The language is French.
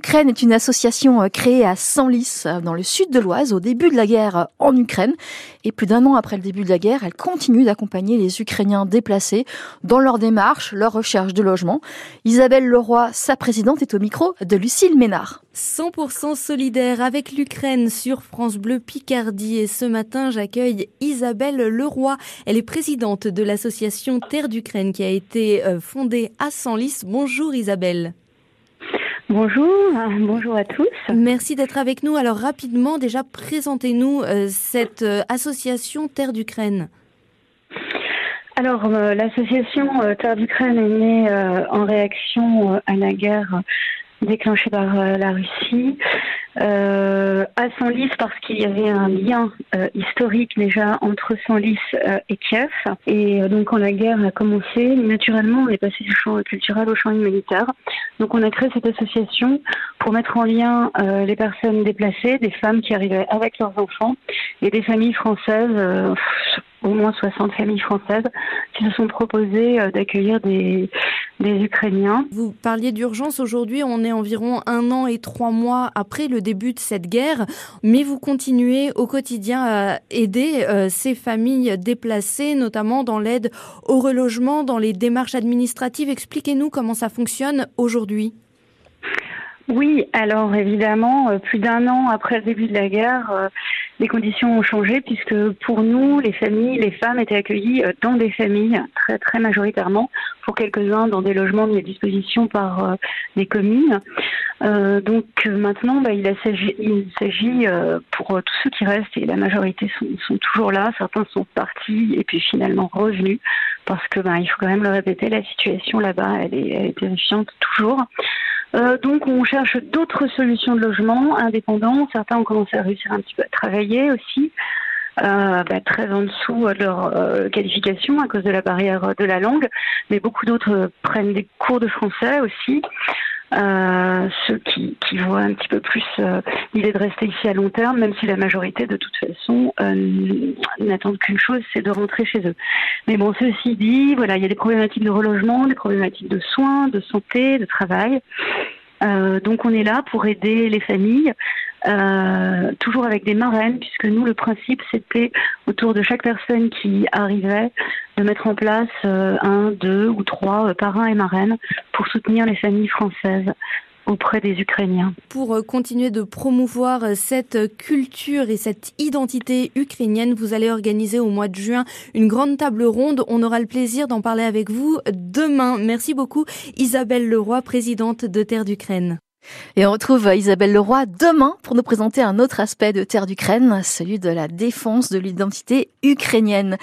d'Ukraine est une association euh, créée à Senlis, euh, dans le sud de l'Oise, au début de la guerre euh, en Ukraine. Et plus d'un an après le début de la guerre, elle continue d'accompagner les Ukrainiens déplacés dans leur démarche, leur recherche de logement. Isabelle Leroy, sa présidente, est au micro de Lucille Ménard. 100% solidaire avec l'Ukraine sur France Bleu Picardie. Et ce matin, j'accueille Isabelle Leroy. Elle est présidente de l'association Terre d'Ukraine qui a été fondée à Senlis. Bonjour Isabelle. Bonjour, bonjour à tous. Merci d'être avec nous. Alors rapidement, déjà présentez-nous euh, cette euh, association Terre d'Ukraine. Alors euh, l'association Terre d'Ukraine est née en réaction à la guerre déclenchée par la Russie à Senlis parce qu'il y avait un lien euh, historique déjà entre Senlis euh, et Kiev. Et euh, donc quand la guerre a commencé, naturellement, on est passé du champ culturel au champ humanitaire. Donc on a créé cette association pour mettre en lien les personnes déplacées, des femmes qui arrivaient avec leurs enfants et des familles françaises au moins 60 familles françaises qui se sont proposées d'accueillir des, des Ukrainiens. Vous parliez d'urgence aujourd'hui, on est environ un an et trois mois après le début de cette guerre, mais vous continuez au quotidien à aider euh, ces familles déplacées, notamment dans l'aide au relogement, dans les démarches administratives. Expliquez-nous comment ça fonctionne aujourd'hui. Oui, alors évidemment, euh, plus d'un an après le début de la guerre, euh, les conditions ont changé puisque pour nous, les familles, les femmes étaient accueillies euh, dans des familles, très, très majoritairement, pour quelques-uns dans des logements mis à disposition par euh, les communes. Euh, donc maintenant, bah, il s'agit pour tous ceux qui restent, et la majorité sont, sont, toujours là, certains sont partis et puis finalement revenus, parce que bah, il faut quand même le répéter, la situation là-bas, elle est, elle est terrifiante toujours. Euh, donc on cherche d'autres solutions de logement indépendants. Certains ont commencé à réussir un petit peu à travailler aussi. Euh, bah, très en dessous de leur euh, qualification à cause de la barrière de la langue, mais beaucoup d'autres prennent des cours de français aussi. Euh, ceux qui, qui, voient un petit peu plus euh, l'idée de rester ici à long terme, même si la majorité, de toute façon, euh, n'attendent qu'une chose, c'est de rentrer chez eux. Mais bon, ceci dit, voilà, il y a des problématiques de relogement, des problématiques de soins, de santé, de travail. Euh, donc on est là pour aider les familles, euh, toujours avec des marraines, puisque nous le principe c'était autour de chaque personne qui arrivait de mettre en place euh, un, deux ou trois parrains et marraines pour soutenir les familles françaises auprès des Ukrainiens. Pour euh, continuer de promouvoir euh, cette culture et cette identité ukrainienne, vous allez organiser au mois de juin une grande table ronde. On aura le plaisir d'en parler avec vous demain. Merci beaucoup Isabelle Leroy, présidente de Terre d'Ukraine. Et on retrouve Isabelle Leroy demain pour nous présenter un autre aspect de Terre d'Ukraine, celui de la défense de l'identité ukrainienne.